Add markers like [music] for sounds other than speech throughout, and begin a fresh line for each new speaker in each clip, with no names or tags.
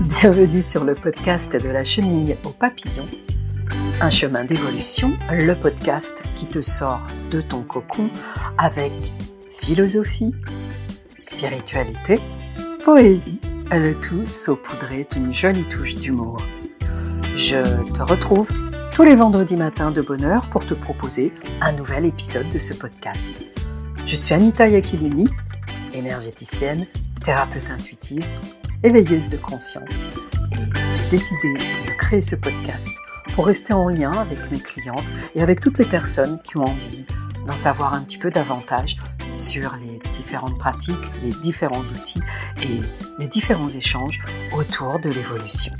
Bienvenue sur le podcast de la chenille au papillon. Un chemin d'évolution, le podcast qui te sort de ton cocon avec philosophie, spiritualité, poésie, le tout saupoudré d'une jolie touche d'humour. Je te retrouve tous les vendredis matins de bonne heure pour te proposer un nouvel épisode de ce podcast. Je suis Anita Yakilini, énergéticienne, thérapeute intuitive, éveilleuse de conscience. Et j'ai décidé de créer ce podcast pour rester en lien avec mes clientes et avec toutes les personnes qui ont envie d'en savoir un petit peu davantage sur les différentes pratiques, les différents outils et les différents échanges autour de l'évolution.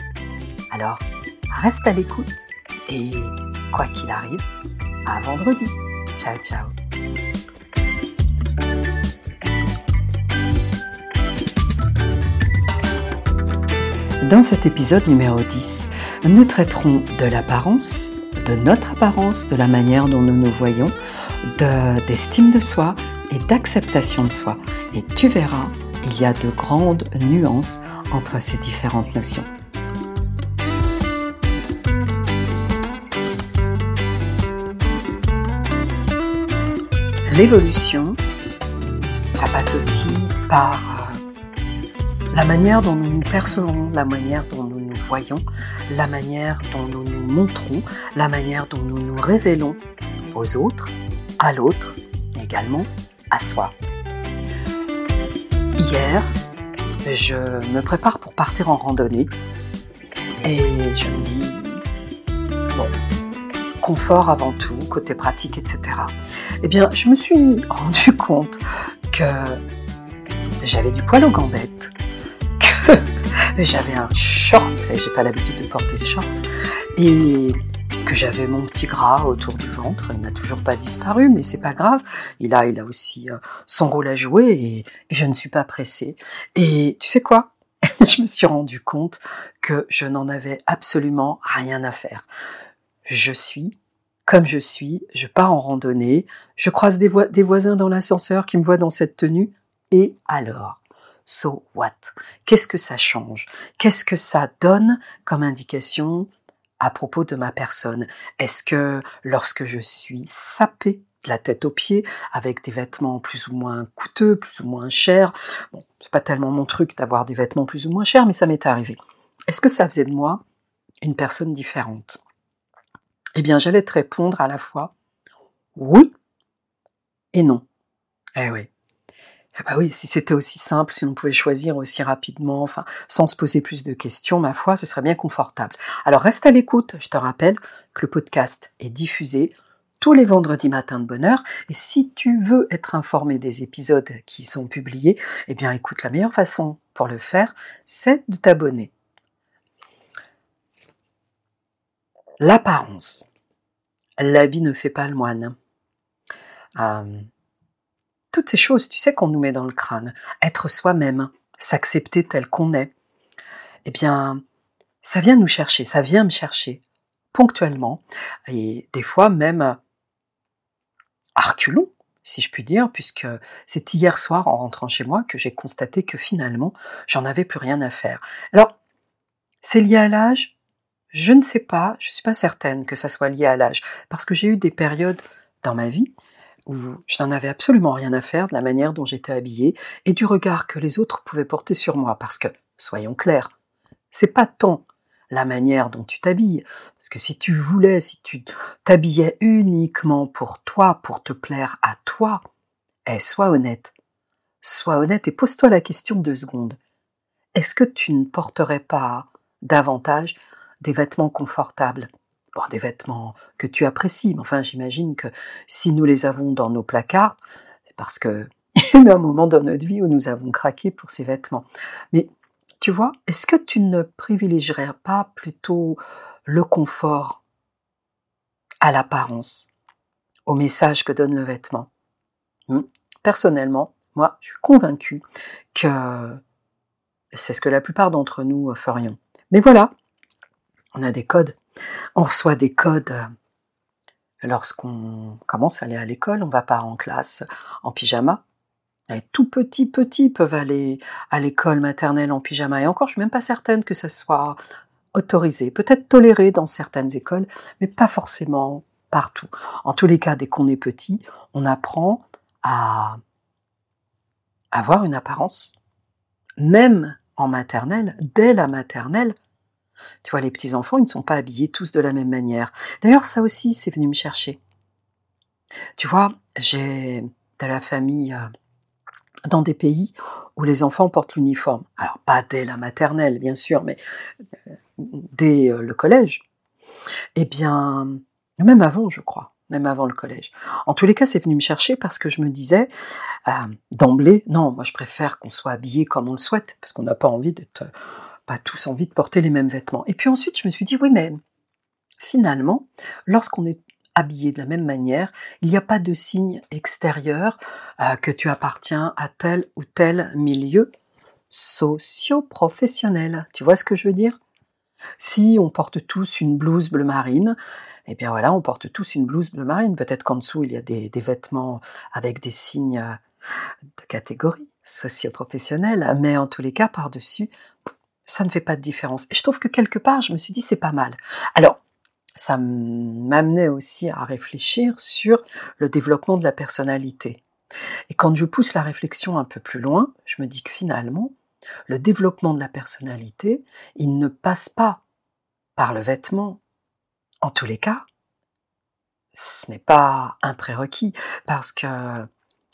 Alors, reste à l'écoute et quoi qu'il arrive, à vendredi. Ciao ciao Dans cet épisode numéro 10, nous traiterons de l'apparence, de notre apparence, de la manière dont nous nous voyons, d'estime de, soi et d'acceptation de soi. Et tu verras, il y a de grandes nuances entre ces différentes notions. L'évolution, ça passe aussi par la manière dont nous nous percevons, la manière dont nous nous voyons, la manière dont nous nous montrons, la manière dont nous nous révélons aux autres, à l'autre, également à soi. Hier, je me prépare pour partir en randonnée et je me dis, bon, confort avant tout, côté pratique, etc. Eh bien, je me suis rendu compte que j'avais du poil aux gambettes, j'avais un short, j'ai pas l'habitude de porter les shorts, et que j'avais mon petit gras autour du ventre. Il n'a toujours pas disparu, mais c'est pas grave. Il a, il a aussi euh, son rôle à jouer et, je ne suis pas pressée. Et tu sais quoi? [laughs] Je me suis rendu compte que je n'en avais absolument rien à faire. Je suis comme je suis, je pars en randonnée, je croise des voisins dans l'ascenseur qui me voient dans cette tenue, et alors? So what? Qu'est-ce que ça change? Qu'est-ce que ça donne comme indication à propos de ma personne? Est-ce que lorsque je suis sapée de la tête aux pieds, avec des vêtements plus ou moins coûteux, plus ou moins chers, bon, c'est pas tellement mon truc d'avoir des vêtements plus ou moins chers, mais ça m'est arrivé. Est-ce que ça faisait de moi une personne différente? Eh bien, j'allais te répondre à la fois oui et non. Eh oui. Ah bah oui, si c'était aussi simple, si on pouvait choisir aussi rapidement, enfin, sans se poser plus de questions, ma foi, ce serait bien confortable. Alors reste à l'écoute, je te rappelle que le podcast est diffusé tous les vendredis matins de bonne heure, et si tu veux être informé des épisodes qui sont publiés, eh bien écoute, la meilleure façon pour le faire, c'est de t'abonner. L'apparence. L'habit ne fait pas le moine. Euh, toutes ces choses, tu sais, qu'on nous met dans le crâne, être soi-même, s'accepter tel qu'on est, eh bien, ça vient nous chercher, ça vient me chercher ponctuellement, et des fois même à si je puis dire, puisque c'est hier soir, en rentrant chez moi, que j'ai constaté que finalement, j'en avais plus rien à faire. Alors, c'est lié à l'âge? Je ne sais pas, je ne suis pas certaine que ça soit lié à l'âge, parce que j'ai eu des périodes dans ma vie je n'en avais absolument rien à faire de la manière dont j'étais habillée et du regard que les autres pouvaient porter sur moi. Parce que, soyons clairs, c'est pas tant la manière dont tu t'habilles. Parce que si tu voulais, si tu t'habillais uniquement pour toi, pour te plaire à toi, eh, sois honnête. Sois honnête et pose-toi la question deux secondes. Est-ce que tu ne porterais pas davantage des vêtements confortables? Des vêtements que tu apprécies. Mais enfin, j'imagine que si nous les avons dans nos placards, c'est parce que [laughs] il y a un moment dans notre vie où nous avons craqué pour ces vêtements. Mais tu vois, est-ce que tu ne privilégierais pas plutôt le confort à l'apparence, au message que donne le vêtement? Hmm? Personnellement, moi, je suis convaincue que c'est ce que la plupart d'entre nous ferions. Mais voilà, on a des codes. On reçoit des codes euh, lorsqu'on commence à aller à l'école, on va pas en classe en pyjama, Les tout petits, petits peuvent aller à l'école maternelle en pyjama. Et encore, je suis même pas certaine que ça soit autorisé. Peut-être toléré dans certaines écoles, mais pas forcément partout. En tous les cas, dès qu'on est petit, on apprend à avoir une apparence, même en maternelle, dès la maternelle. Tu vois, les petits-enfants, ils ne sont pas habillés tous de la même manière. D'ailleurs, ça aussi, c'est venu me chercher. Tu vois, j'ai de la famille euh, dans des pays où les enfants portent l'uniforme. Alors, pas dès la maternelle, bien sûr, mais euh, dès euh, le collège. Eh bien, même avant, je crois, même avant le collège. En tous les cas, c'est venu me chercher parce que je me disais, d'emblée, non, moi je préfère qu'on soit habillé comme on le souhaite, parce qu'on n'a pas envie d'être, pas tous envie de porter les mêmes vêtements. Et puis ensuite, je me suis dit, oui, mais finalement, lorsqu'on est habillé de la même manière, il n'y a pas de signe extérieur euh, que tu appartiens à tel ou tel milieu socio-professionnel. Tu vois ce que je veux dire? Si on porte tous une blouse bleu marine, eh bien voilà, on porte tous une blouse bleu marine. Peut-être qu'en dessous, il y a des, vêtements avec des signes euh, de catégorie socio-professionnelle, mais en tous les cas, par-dessus, ça ne fait pas de différence. Et je trouve que quelque part, je me suis dit, c'est pas mal. Alors, ça m'amenait aussi à réfléchir sur le développement de la personnalité. Et quand je pousse la réflexion un peu plus loin, je me dis que finalement, le développement de la personnalité, il ne passe pas par le vêtement. En tous les cas, ce n'est pas un prérequis parce que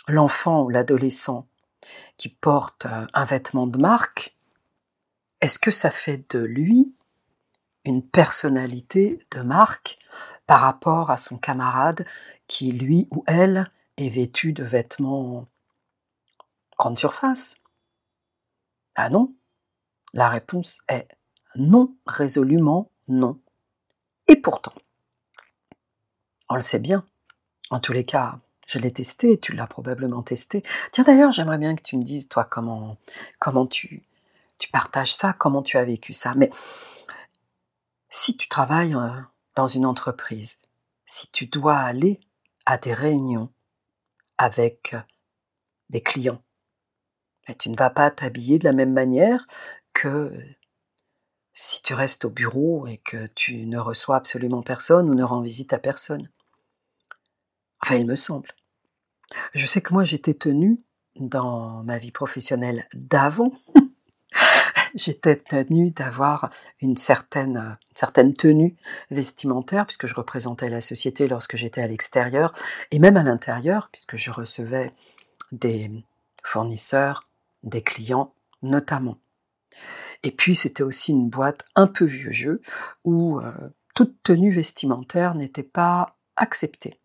l'enfant ou l'adolescent qui porte un vêtement de marque, est-ce que ça fait de lui une personnalité de marque par rapport à son camarade qui, lui ou elle, est vêtu de vêtements grande surface? Ah non La réponse est non, résolument non. Et pourtant, on le sait bien, en tous les cas, je l'ai testé, tu l'as probablement testé. Tiens d'ailleurs, j'aimerais bien que tu me dises, toi, comment, comment tu, tu partages ça, comment tu as vécu ça. Mais si tu travailles euh, dans une entreprise, si tu dois aller à des réunions avec euh, des clients, tu ne vas pas t'habiller de la même manière que si tu restes au bureau et que tu ne reçois absolument personne ou ne rends visite à personne. Enfin, il me semble. Je sais que moi j'étais tenue dans ma vie professionnelle d'avant j'étais tenue d'avoir une certaine, certaine tenue vestimentaire, puisque je représentais la société lorsque j'étais à l'extérieur, et même à l'intérieur, puisque je recevais des fournisseurs, des clients notamment. Et puis c'était aussi une boîte un peu vieux jeu, où euh, toute tenue vestimentaire n'était pas acceptée.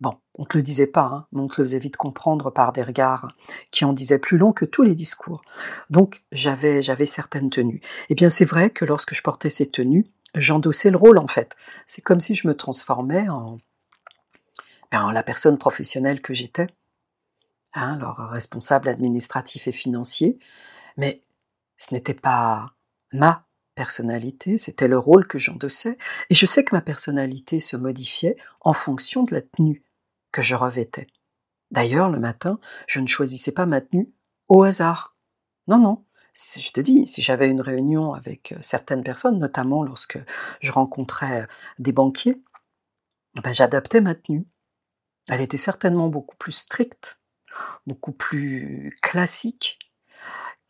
Bon, on ne te le disait pas, hein, mais on te le faisait vite comprendre par des regards qui en disaient plus long que tous les discours. Donc j'avais j'avais certaines tenues. Eh bien c'est vrai que lorsque je portais ces tenues, j'endossais le rôle en fait. C'est comme si je me transformais en, ben, la personne professionnelle que j'étais, hein, alors responsable administratif et financier. Mais ce n'était pas ma personnalité, c'était le rôle que j'endossais, et je sais que ma personnalité se modifiait en fonction de la tenue je revêtais. D'ailleurs, le matin, je ne choisissais pas ma tenue au hasard. Non, non. Je te dis, si j'avais une réunion avec euh, certaines personnes, notamment lorsque je rencontrais euh, des banquiers, ben, j'adaptais ma tenue. Elle était certainement beaucoup plus stricte, beaucoup plus classique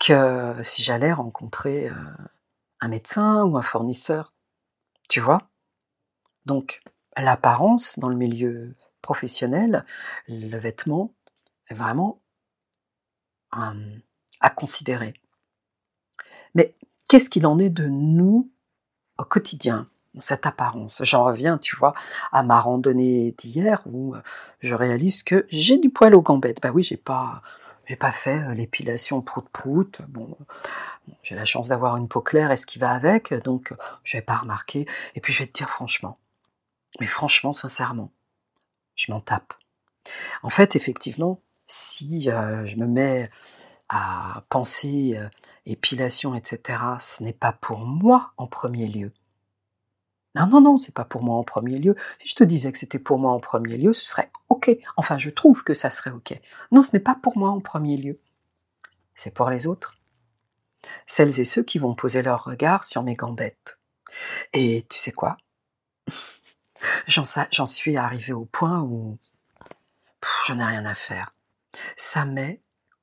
que si j'allais rencontrer euh, un médecin ou un fournisseur. Tu vois? Donc, l'apparence dans le milieu professionnel, le vêtement est vraiment à considérer. Mais qu'est-ce qu'il en est de nous au quotidien, cette apparence? J'en reviens, tu vois, à ma randonnée d'hier où je réalise que j'ai du poil aux gambettes. Bah oui, j'ai pas, j'ai pas fait euh, l'épilation prout-prout. Bon, j'ai la chance d'avoir une peau claire et ce qui va avec, donc je n'ai pas remarqué. Et puis je vais te dire franchement, mais franchement, sincèrement, je m'en tape. En fait, effectivement, si euh, je me mets à penser euh, épilation, etc., ce n'est pas pour moi en premier lieu. Non, non, non, c'est pas pour moi en premier lieu. Si je te disais que c'était pour moi en premier lieu, ce serait OK. Enfin, je trouve que ça serait OK. Non, ce n'est pas pour moi en premier lieu. C'est pour les autres. Celles et ceux qui vont poser leur regard sur mes gambettes. Et tu sais quoi? J'en suis arrivé au point où je n'ai rien à faire. Ça m'est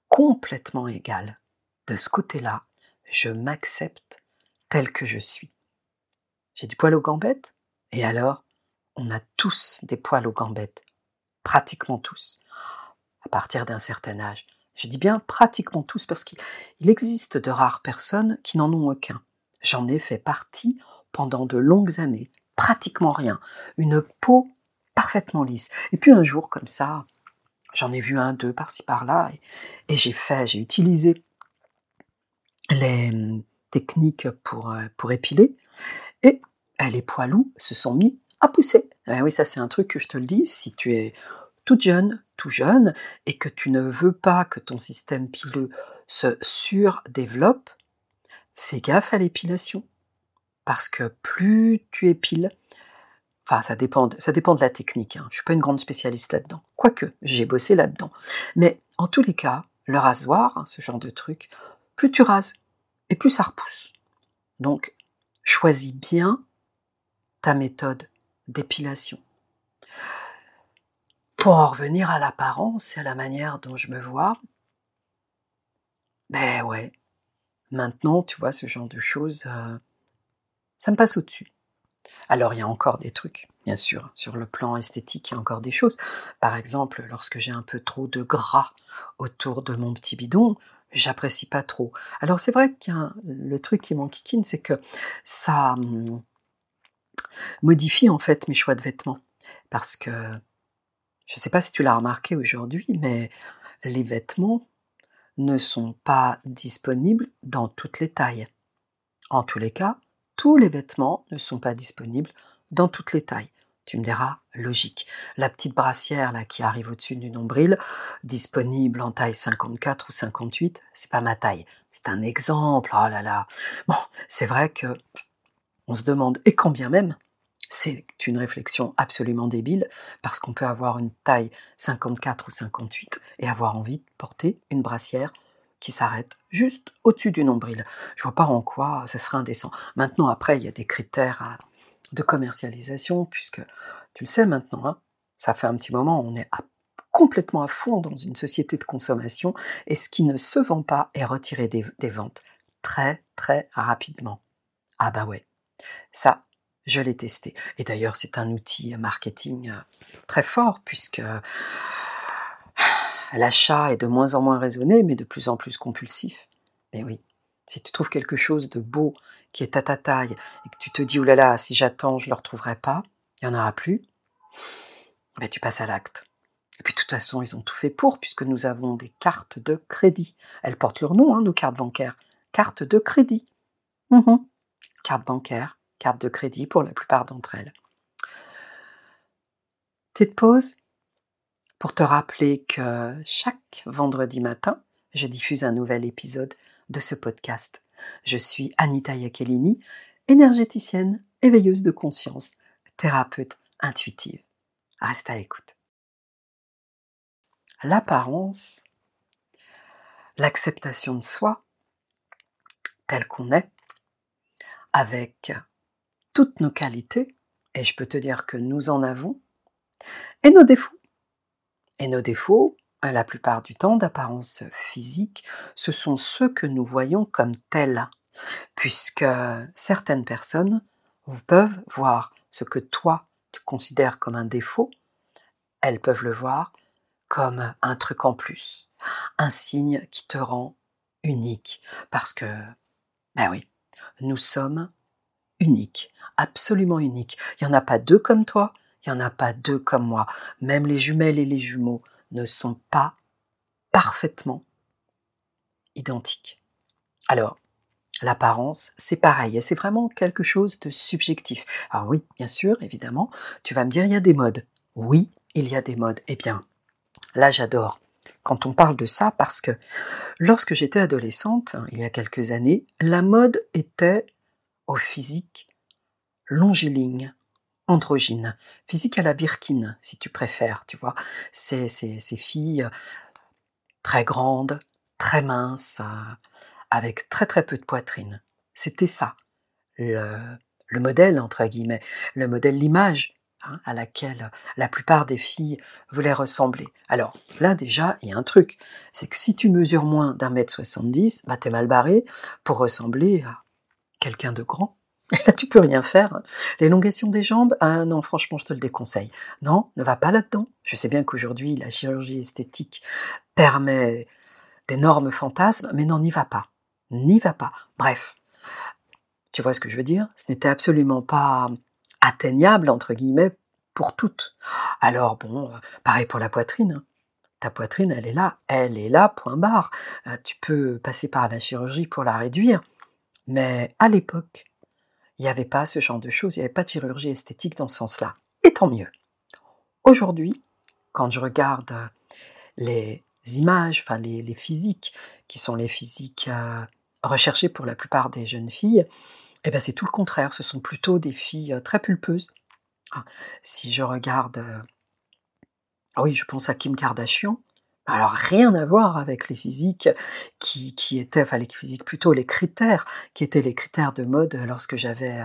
complètement égal. De ce côté-là, je m'accepte tel que je suis. J'ai du poil aux gambettes Et alors On a tous des poils aux gambettes. Pratiquement tous. À partir d'un certain âge. Je dis bien pratiquement tous parce qu'il existe de rares personnes qui n'en ont aucun. J'en ai fait partie pendant de longues années. Pratiquement rien. Une peau parfaitement lisse. Et puis un jour, comme ça, j'en ai vu un, deux par-ci par-là, et, j'ai fait, j'ai utilisé les hum, techniques pour, euh, pour épiler, et les poilous se sont mis à pousser. Eh oui, ça c'est un truc que je te le dis, si tu es toute jeune, tout jeune, et que tu ne veux pas que ton système pileux se surdéveloppe, fais gaffe à l'épilation. Parce que plus tu épiles, enfin ça dépend ça dépend de la technique, hein. je ne suis pas une grande spécialiste là-dedans, quoique j'ai bossé là-dedans. Mais en tous les cas, le rasoir, hein, ce genre de truc, plus tu rases, et plus ça repousse. Donc, choisis bien ta méthode d'épilation. Pour en revenir à l'apparence et à la manière dont je me vois, ben ouais, maintenant, tu vois, ce genre de choses, euh, ça me passe au-dessus. Alors, il y a encore des trucs, bien sûr, sur le plan esthétique, il y a encore des choses. Par exemple, lorsque j'ai un peu trop de gras autour de mon petit bidon, j'apprécie pas trop. Alors, c'est vrai que le truc qui m'enquiquine, c'est que ça hum, modifie en fait mes choix de vêtements. Parce que je ne sais pas si tu l'as remarqué aujourd'hui, mais les vêtements ne sont pas disponibles dans toutes les tailles. En tous les cas, tous les vêtements ne sont pas disponibles dans toutes les tailles. Tu me diras, logique. La petite brassière là qui arrive au-dessus du nombril, disponible en taille 54 ou 58, c'est pas ma taille. C'est un exemple. Oh là là. Bon, c'est vrai que on se demande, et quand bien même, c'est une réflexion absolument débile parce qu'on peut avoir une taille 54 ou 58 et avoir envie de porter une brassière qui s'arrête juste au-dessus du nombril. Je vois pas en quoi ça serait indécent. Maintenant, après, il y a des critères de commercialisation puisque tu le sais maintenant, hein, ça fait un petit moment, on est complètement à fond dans une société de consommation et ce qui ne se vend pas est retiré des ventes très très rapidement. Ah bah ouais, ça, je l'ai testé. Et d'ailleurs, c'est un outil marketing euh, très fort puisque l'achat est de moins en moins raisonné, mais de plus en plus compulsif. Mais oui, si tu trouves quelque chose de beau qui est à ta taille et que tu te dis, oulala, si j'attends, je ne le retrouverai pas, il n'y en aura plus, ben, tu passes à l'acte. Et puis de toute façon, ils ont tout fait pour, puisque nous avons des cartes de crédit. Elles portent leur nom, hein, nos cartes bancaires. Cartes de crédit. Mmh carte bancaire, carte de crédit pour la plupart d'entre elles. Petite pause pour te rappeler que chaque vendredi matin, je diffuse un nouvel épisode de ce podcast. Je suis Anita Iaccellini, énergéticienne, éveilleuse de conscience, thérapeute intuitive. Reste à l'écoute. L'apparence, l'acceptation de soi, tel qu'on est, avec toutes nos qualités, et je peux te dire que nous en avons, et nos défauts. Et nos défauts, la plupart du temps d'apparence physique, ce sont ceux que nous voyons comme tels, puisque certaines personnes peuvent voir ce que toi tu considères comme un défaut, elles peuvent le voir comme un truc en plus, un signe qui te rend unique, parce que, ben oui, nous sommes uniques, absolument uniques. Il n'y en a pas deux comme toi, il n'y en a pas deux comme moi. Même les jumelles et les jumeaux ne sont pas parfaitement identiques. Alors, l'apparence, c'est pareil, c'est vraiment quelque chose de subjectif. Alors oui, bien sûr, évidemment, tu vas me dire, il y a des modes. Oui, il y a des modes. Eh bien, là, j'adore quand on parle de ça parce que lorsque j'étais adolescente, il y a quelques années, la mode était au physique longiligne, androgyne, physique à la Birkin, si tu préfères, tu vois. Ces, ces, filles très grandes, très minces, avec très très peu de poitrine. C'était ça, le, le modèle, entre guillemets, le modèle, l'image hein, à laquelle la plupart des filles voulaient ressembler. Alors là déjà, il y a un truc, c'est que si tu mesures moins d'un mètre 70, bah t'es mal barré pour ressembler à quelqu'un de grand. Tu peux rien faire. L'élongation des jambes, ah non, franchement, je te le déconseille. Non, ne va pas là-dedans. Je sais bien qu'aujourd'hui, la chirurgie esthétique permet d'énormes fantasmes, mais non, n'y va pas. N'y va pas. Bref, tu vois ce que je veux dire? Ce n'était absolument pas atteignable, entre guillemets, pour toutes. Alors bon, pareil pour la poitrine. Hein. Ta poitrine, elle est là, elle est là, point barre. Euh, tu peux passer par la chirurgie pour la réduire. Mais à l'époque, il n'y avait pas ce genre de choses, il n'y avait pas de chirurgie esthétique dans ce sens-là. Et tant mieux. Aujourd'hui, quand je regarde euh, les images, enfin les, physiques, qui sont les physiques recherchées pour la plupart des jeunes filles, eh ben c'est tout le contraire, ce sont plutôt des filles euh, très pulpeuses. Ah, si je regarde, euh, oui, je pense à Kim Kardashian, alors rien à voir avec les physiques qui, qui étaient, enfin les physiques plutôt les critères, qui étaient les critères de mode lorsque j'avais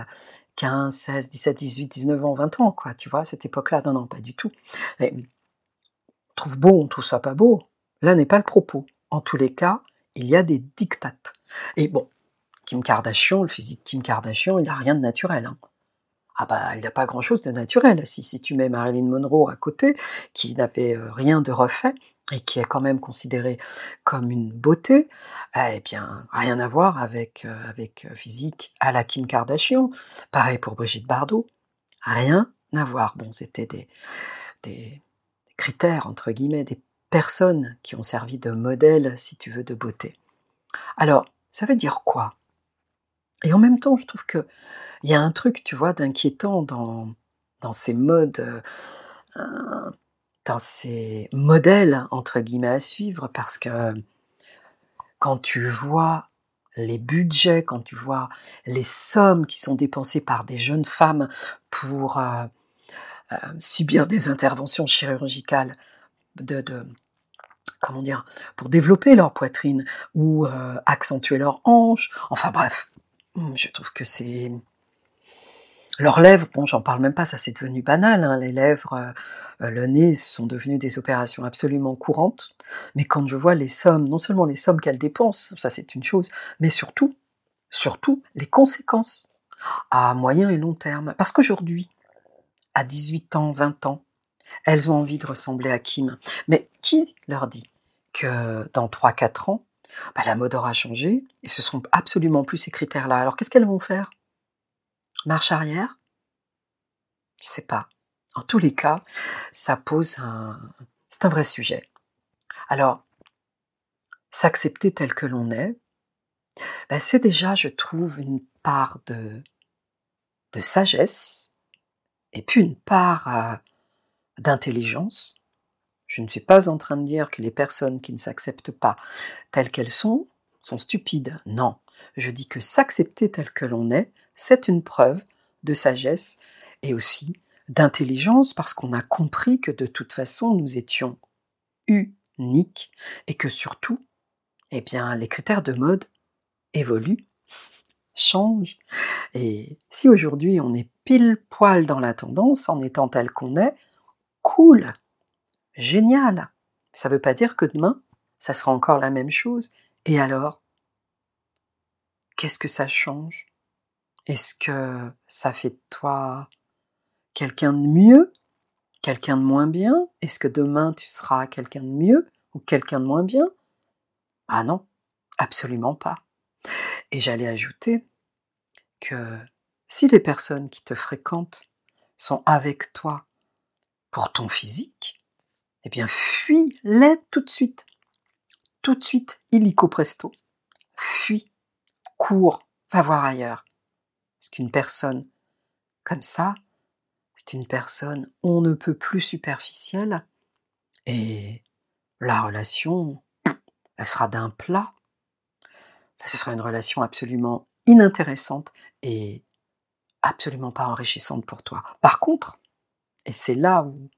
15, 16, 17, 18, 19 ans, 20 ans, quoi, tu vois, à cette époque-là, non, non, pas du tout. on trouve beau, on trouve ça pas beau, là n'est pas le propos. En tous les cas, il y a des dictates. Et bon, Kim Kardashian, le physique Kim Kardashian, il n'a rien de naturel. Hein. Ah bah, il n'a pas grand-chose de naturel. Si, si tu mets Marilyn Monroe à côté, qui n'avait euh, rien de refait et qui est quand même considérée comme une beauté, eh bien, rien à voir avec, euh, avec euh, physique à la Kim Kardashian. Pareil pour Brigitte Bardot. Rien à voir. Bon, c'était des, des critères, entre guillemets, des personnes qui ont servi de modèle, si tu veux, de beauté. Alors, ça veut dire quoi? Et en même temps, je trouve qu'il y a un truc, tu vois, d'inquiétant dans, dans ces modes, euh, dans ces modèles, entre guillemets, à suivre, parce que quand tu vois les budgets, quand tu vois les sommes qui sont dépensées par des jeunes femmes pour euh, euh, subir des interventions chirurgicales de, comment dire, pour développer leur poitrine ou accentuer leurs hanches, enfin bref, Mmh, je trouve que c'est. Leurs lèvres, bon, j'en parle même pas, ça c'est devenu banal. Hein, les lèvres, euh, euh, le nez sont devenus des opérations absolument courantes. Mais quand je vois les sommes, non seulement les sommes qu'elles dépensent, ça c'est une chose, mais surtout, surtout les conséquences à moyen et long terme. Parce qu'aujourd'hui, à 18 ans, 20 ans, elles ont envie de ressembler à Kim. Mais qui leur dit que dans 3-4 ans, bah, la mode aura changé et ce seront absolument plus ces critères-là? Alors qu'est-ce qu'elles vont faire? Marche arrière? Je sais pas. En tous les cas, ça pose un... C'est un vrai sujet. Alors, s'accepter tel que l'on est, bah, c'est déjà, je trouve, une part de, de sagesse et puis une part euh, d'intelligence je ne suis pas en train de dire que les personnes qui ne s'acceptent pas telles qu'elles sont sont stupides. Non, je dis que s'accepter tel que l'on est, c'est une preuve de sagesse et aussi d'intelligence parce qu'on a compris que de toute façon nous étions uniques et que surtout, eh bien, les critères de mode évoluent, [laughs] changent. Et si aujourd'hui on est pile poil dans la tendance en étant tel qu'on est, cool, Génial Ça ne veut pas dire que demain, ça sera encore la même chose. Et alors Qu'est-ce que ça change? Est-ce que ça fait de toi quelqu'un de mieux Quelqu'un de moins bien? Est-ce que demain tu seras quelqu'un de mieux ou quelqu'un de moins bien? Ah non, absolument pas. Et j'allais ajouter que si les personnes qui te fréquentent sont avec toi pour ton physique, eh bien, fuis-les tout de suite. Tout de suite, illico presto. Fuis, cours, va voir ailleurs. Parce qu'une personne comme ça, c'est une personne on ne peut plus superficielle et la relation, elle sera d'un plat. ce sera une relation absolument inintéressante et absolument pas enrichissante pour toi. Par contre, et c'est là où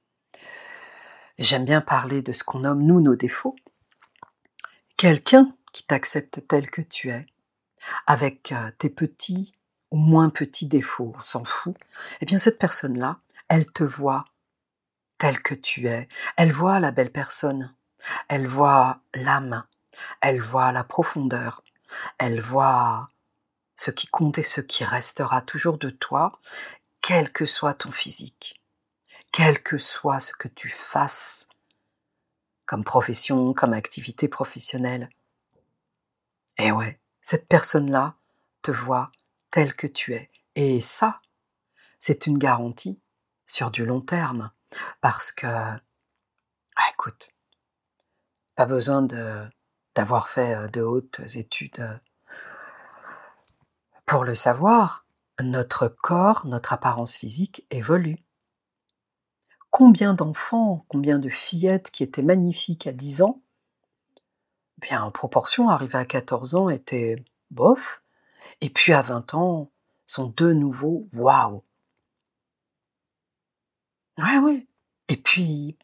j'aime bien parler de ce qu'on nomme nous nos défauts, quelqu'un qui t'accepte tel que tu es, avec euh, tes petits moins petits défauts, on s'en fout, eh bien cette personne-là, elle te voit tel que tu es, elle voit la belle personne, elle voit l'âme, elle voit la profondeur, elle voit ce qui compte et ce qui restera toujours de toi, quel que soit ton physique, quel que soit ce que tu fasses comme profession, comme activité professionnelle. Et ouais, cette personne-là te voit tel que tu es. Et ça, c'est une garantie sur du long terme. Parce que, ah, écoute, pas besoin d'avoir fait euh, de hautes études euh, pour le savoir. Notre corps, notre apparence physique évolue. Combien d'enfants, combien de fillettes qui étaient magnifiques à 10 ans, bien en proportion, arrivés à 14 ans, étaient bof, et puis à 20 ans, sont de nouveau waouh. Ouais, ouais. Et puis,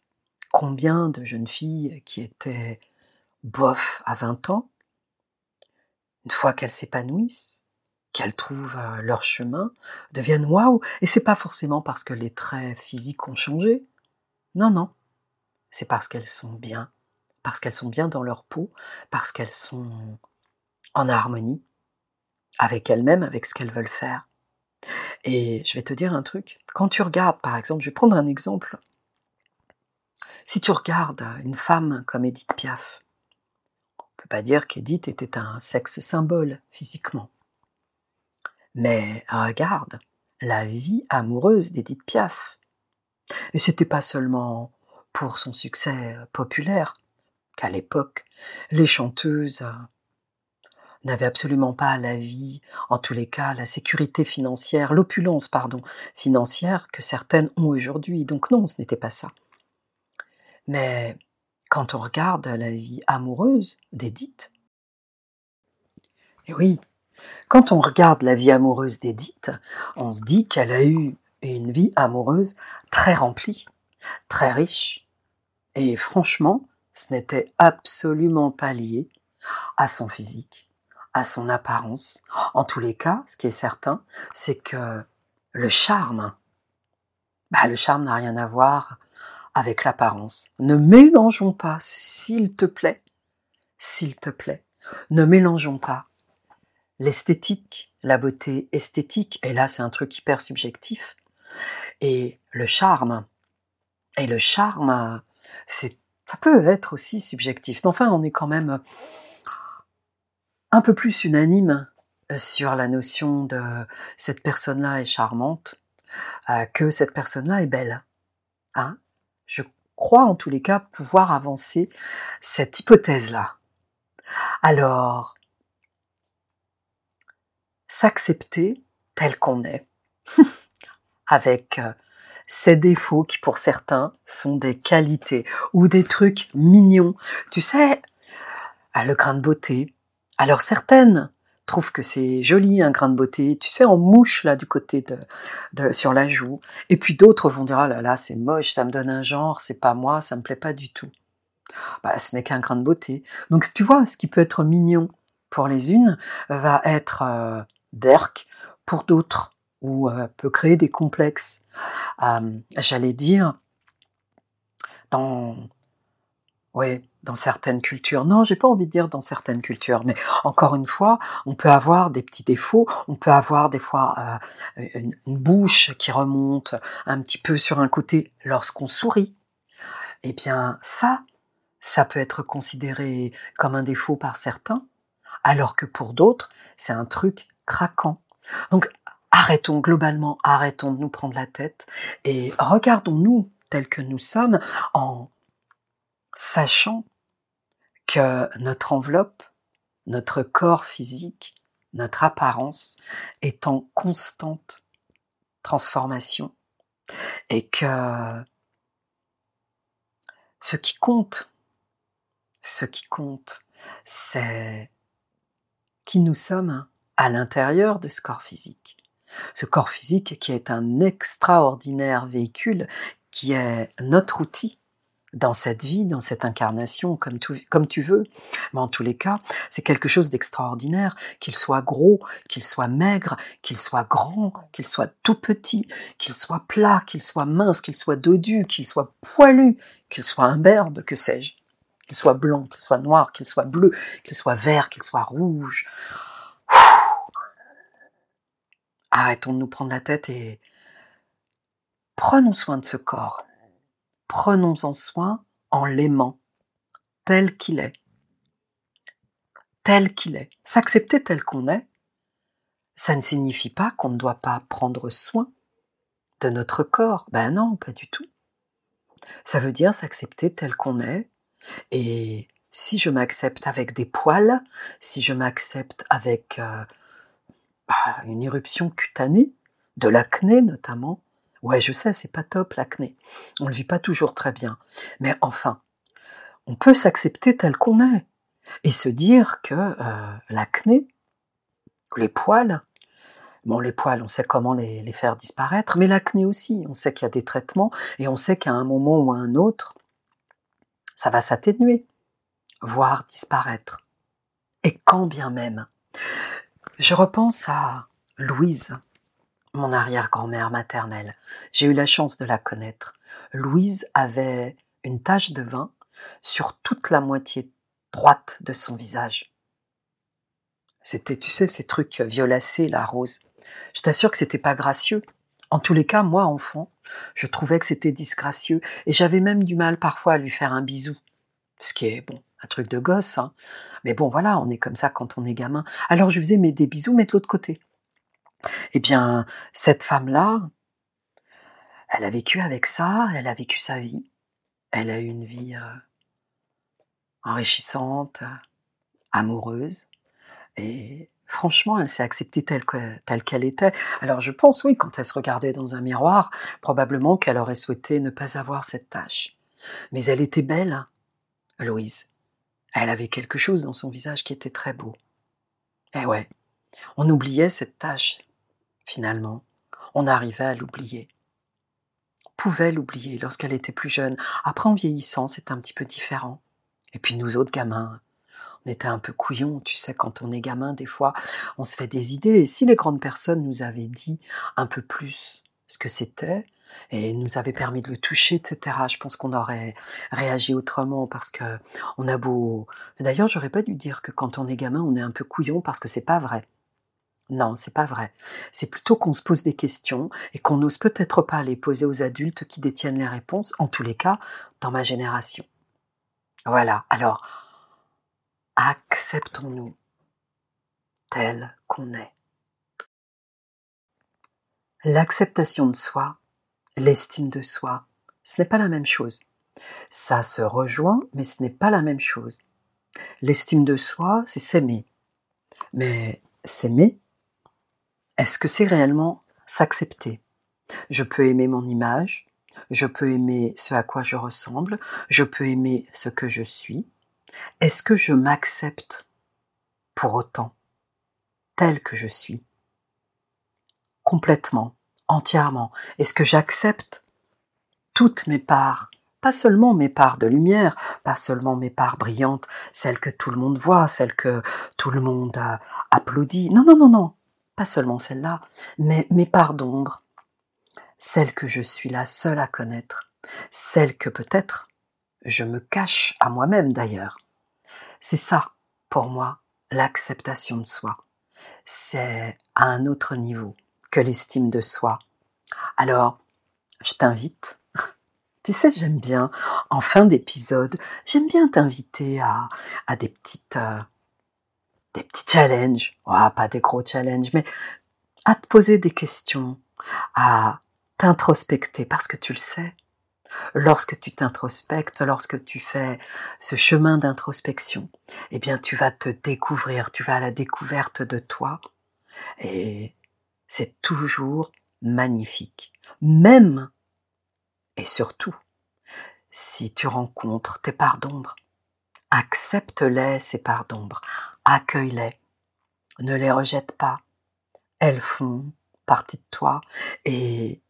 combien de jeunes filles qui étaient bof à 20 ans, une fois qu'elles s'épanouissent, qu'elles trouvent euh, leur chemin, deviennent waouh. Et c'est pas forcément parce que les traits physiques ont changé. Non, non. C'est parce qu'elles sont bien, parce qu'elles sont bien dans leur peau, parce qu'elles sont en harmonie avec elles-mêmes, avec ce qu'elles veulent faire. Et je vais te dire un truc. Quand tu regardes, par exemple, je vais prendre un exemple. Si tu regardes une femme comme Edith Piaf, on ne peut pas dire qu'Edith était un sexe symbole physiquement. Mais regarde la vie amoureuse d'Edith Piaf. Et c'était pas seulement pour son succès populaire, qu'à l'époque, les chanteuses n'avaient absolument pas la vie, en tous les cas la sécurité financière, l'opulence, pardon, financière que certaines ont aujourd'hui. Donc non, ce n'était pas ça. Mais quand on regarde la vie amoureuse d'Édith, et oui, quand on regarde la vie amoureuse d'Édith, on se dit qu'elle a eu une vie amoureuse très remplie, très riche. Et franchement, ce n'était absolument pas lié à son physique, à son apparence. En tous les cas, ce qui est certain, c'est que le charme, bah, le charme n'a rien à voir avec l'apparence. Ne mélangeons pas, s'il te plaît, s'il te plaît, ne mélangeons pas l'esthétique, la beauté esthétique, et là c'est un truc hyper subjectif, et le charme. Et le charme, c'est, ça peut être aussi subjectif, mais enfin on est quand même un peu plus unanime euh, sur la notion de cette personne-là est charmante euh, que cette personne-là est belle. Hein Je crois en tous les cas pouvoir avancer cette hypothèse-là. Alors, s'accepter tel qu'on est, [laughs] avec euh, ses défauts qui pour certains sont des qualités ou des trucs mignons. Tu sais, le grain de beauté, alors certaines trouvent que c'est joli un grain de beauté, tu sais en mouche là du côté de, sur la joue, et puis d'autres vont dire ah là là c'est moche, ça me donne un genre, c'est pas moi, ça me plaît pas du tout. Bah, ce n'est qu'un grain de beauté. Donc tu vois, ce qui peut être mignon pour les unes va être euh, pour d'autres, ou euh, peut créer des complexes. Euh, j'allais dire, dans, ouais, dans certaines cultures. Non, j'ai pas envie de dire dans certaines cultures, mais encore une fois, on peut avoir des petits défauts, on peut avoir des fois euh, une, bouche qui remonte un petit peu sur un côté lorsqu'on sourit. Eh bien, ça, ça peut être considéré comme un défaut par certains, alors que pour d'autres, c'est un truc craquant. Donc, arrêtons globalement, arrêtons de nous prendre la tête et regardons-nous tels que nous sommes en sachant que notre enveloppe, notre corps physique, notre apparence est en constante transformation et que ce qui compte, ce qui compte, c'est qui nous sommes à l'intérieur de ce corps physique. Ce corps physique qui est un extraordinaire véhicule, qui est notre outil dans cette vie, dans cette incarnation, comme, tu veux. Mais en tous les cas, c'est quelque chose d'extraordinaire, qu'il soit gros, qu'il soit maigre, qu'il soit grand, qu'il soit tout petit, qu'il soit plat, qu'il soit mince, qu'il soit dodu, qu'il soit poilu, qu'il soit imberbe, que sais-je, qu'il soit blanc, qu'il soit noir, qu'il soit bleu, qu'il soit vert, qu'il soit rouge. Arrêtons de nous prendre la tête et prenons soin de ce corps prenons-en soin en l'aimant tel qu'il est. Tel qu'il est. S'accepter tel qu'on est, ça ne signifie pas qu'on ne doit pas prendre soin de notre corps. Ben non, pas du tout. Ça veut dire s'accepter tel qu'on est. Et si je m'accepte avec des poils, si je m'accepte avec euh, bah, une éruption cutanée, de l'acné notamment, Ouais, je sais, c'est pas top l'acné. On le vit pas toujours très bien. Mais enfin, on peut s'accepter tel qu'on est et se dire que euh, l'acné, les poils, bon, les poils, on sait comment les, les faire disparaître, mais l'acné aussi, on sait qu'il y a des traitements et on sait qu'à un moment ou à un autre, ça va s'atténuer, voire disparaître. Et quand bien même. Je repense à Louise, mon arrière-grand-mère maternelle. J'ai eu la chance de la connaître. Louise avait une tache de vin sur toute la moitié droite de son visage. C'était, tu sais, ces trucs violacés, la rose. Je t'assure que c'était pas gracieux. En tous les cas, moi, enfant, je trouvais que c'était disgracieux et j'avais même du mal parfois à lui faire un bisou. Ce qui est, bon, un truc de gosse, hein. Mais bon, voilà, on est comme ça quand on est gamin. Alors je faisais mes des bisous, mais de l'autre côté. Eh bien, cette femme-là, elle a vécu avec ça, elle a vécu sa vie. Elle a eu une vie euh, enrichissante, amoureuse. Et franchement, elle s'est acceptée telle, telle qu'elle était. Alors je pense, oui, quand elle se regardait dans un miroir, probablement qu'elle aurait souhaité ne pas avoir cette tâche. Mais elle était belle, Louise. Elle avait quelque chose dans son visage qui était très beau. Eh ouais, on oubliait cette tâche finalement, on arrivait à l'oublier. On pouvait l'oublier lorsqu'elle était plus jeune. Après, en vieillissant, c'est un petit peu différent. Et puis nous autres gamins, on était un peu couillons, tu sais, quand on est gamin, des fois, on se fait des idées. Et si les grandes personnes nous avaient dit un peu plus ce que c'était, et nous avaient permis de le toucher, etc. Je pense qu'on aurait réagi autrement parce que on a beau. D'ailleurs, j'aurais pas dû dire que quand on est gamin, on est un peu couillon parce que c'est pas vrai. Non, c'est pas vrai. C'est plutôt qu'on se pose des questions et qu'on n'ose peut-être pas les poser aux adultes qui détiennent les réponses, en tous les cas, dans ma génération. Voilà, alors, acceptons-nous tel qu'on est. L'acceptation de soi, l'estime de soi, ce n'est pas la même chose. Ça se rejoint, mais ce n'est pas la même chose. L'estime de soi, c'est s'aimer. Mais s'aimer, est-ce que c'est réellement s'accepter? Je peux aimer mon image, je peux aimer ce à quoi je ressemble, je peux aimer ce que je suis. Est-ce que je m'accepte pour autant, tel que je suis? Complètement, entièrement. Est-ce que j'accepte toutes mes parts? Pas seulement mes parts de lumière, pas seulement mes parts brillantes, celles que tout le monde voit, celles que tout le monde euh, applaudit. Non, non, non, non pas seulement celle-là, mais mes parts d'ombre, celles que je suis la seule à connaître, celles que peut-être je me cache à moi-même d'ailleurs. C'est ça, pour moi, l'acceptation de soi. C'est à un autre niveau que l'estime de soi. Alors, je t'invite. [laughs] Tu sais, j'aime bien, en fin d'épisode, j'aime bien t'inviter à, des petites, euh, des petits challenges, pas des gros challenges, mais à te poser des questions, à t'introspecter, parce que tu le sais, lorsque tu t'introspectes, lorsque tu fais ce chemin d'introspection, eh bien tu vas te découvrir, tu vas à la découverte de toi, et c'est toujours magnifique. Même et surtout, si tu rencontres tes parts d'ombre, accepte-les, ces parts d'ombre, accueille-les, ne les rejette pas. Elles font partie de toi et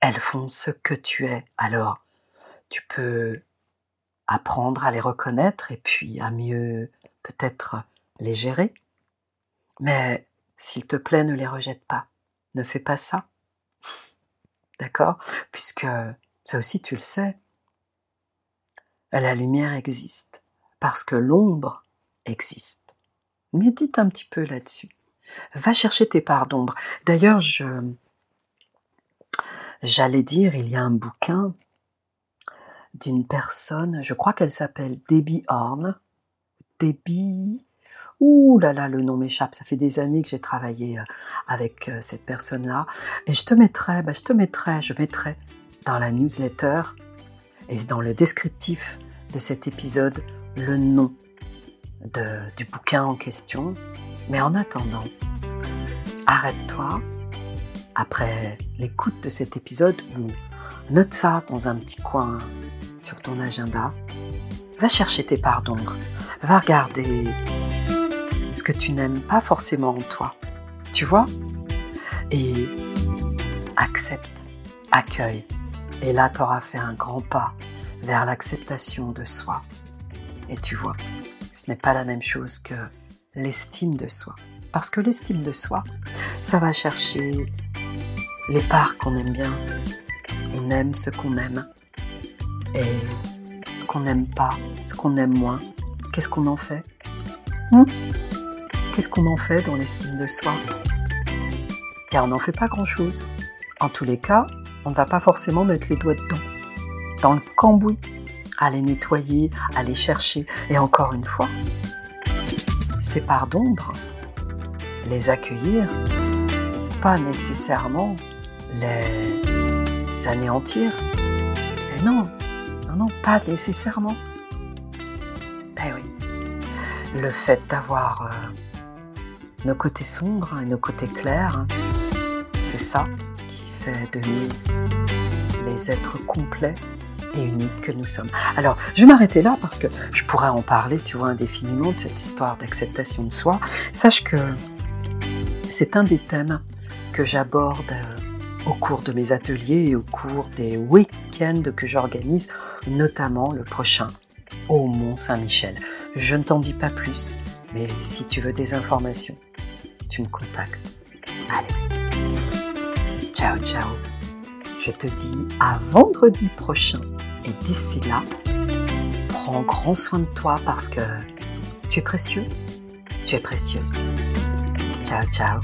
elles font ce que tu es. Alors, tu peux apprendre à les reconnaître et puis à mieux peut-être les gérer. Mais s'il te plaît, ne les rejette pas. Ne fais pas ça. [laughs] D'accord? Puisque ça aussi tu le sais, la lumière existe parce que l'ombre existe. Médite un petit peu là-dessus. Va chercher tes parts d'ombre. D'ailleurs, je j'allais dire, il y a un bouquin d'une personne, je crois qu'elle s'appelle Debbie Horn. Debbie. Ouh là là, le nom m'échappe. Ça fait des années que j'ai travaillé euh, avec euh, cette personne-là. Et je te mettrai, bah, je te mettrai, je mettrai dans la newsletter et dans le descriptif de cet épisode le nom du bouquin en question. Mais en attendant, arrête-toi après l'écoute de cet épisode ou note ça dans un petit coin sur ton agenda. Va chercher tes d'ombre. Va regarder ce que tu n'aimes pas forcément en toi. Tu vois? Et accepte, accueille. Et là, tu auras fait un grand pas vers l'acceptation de soi. Et tu vois, ce n'est pas la même chose que l'estime de soi. Parce que l'estime de soi, ça va chercher les parts qu'on aime bien. On aime ce qu'on aime. Et ce qu'on n'aime pas, ce qu'on aime moins, qu'est-ce qu'on en fait? Hmm? Qu'est-ce qu'on en fait dans l'estime de soi? Car on n'en fait pas grand-chose. En tous les cas, on ne va pas forcément mettre les doigts dedans, dans le cambouis, à les nettoyer, à les chercher. Et encore une fois, ces parts d'ombre, les accueillir, pas nécessairement les anéantir. Et non, non, non, pas nécessairement. Ben oui, le fait d'avoir euh, nos côtés sombres et nos côtés clairs, c'est ça qui fait de nous les êtres complets et uniques que nous sommes. Alors, je vais m'arrêter là parce que je pourrais en parler, tu vois, indéfiniment de cette histoire d'acceptation de soi. Sache que c'est un des thèmes que j'aborde euh, au cours de mes ateliers et au cours des week-ends que j'organise, notamment le prochain au Mont Saint-Michel. Je ne t'en dis pas plus, mais si tu veux des informations, tu me contactes. Allez, ciao ciao. Je te dis à vendredi prochain et d'ici là, prends grand soin de toi parce que tu es précieux, tu es précieuse. Ciao ciao.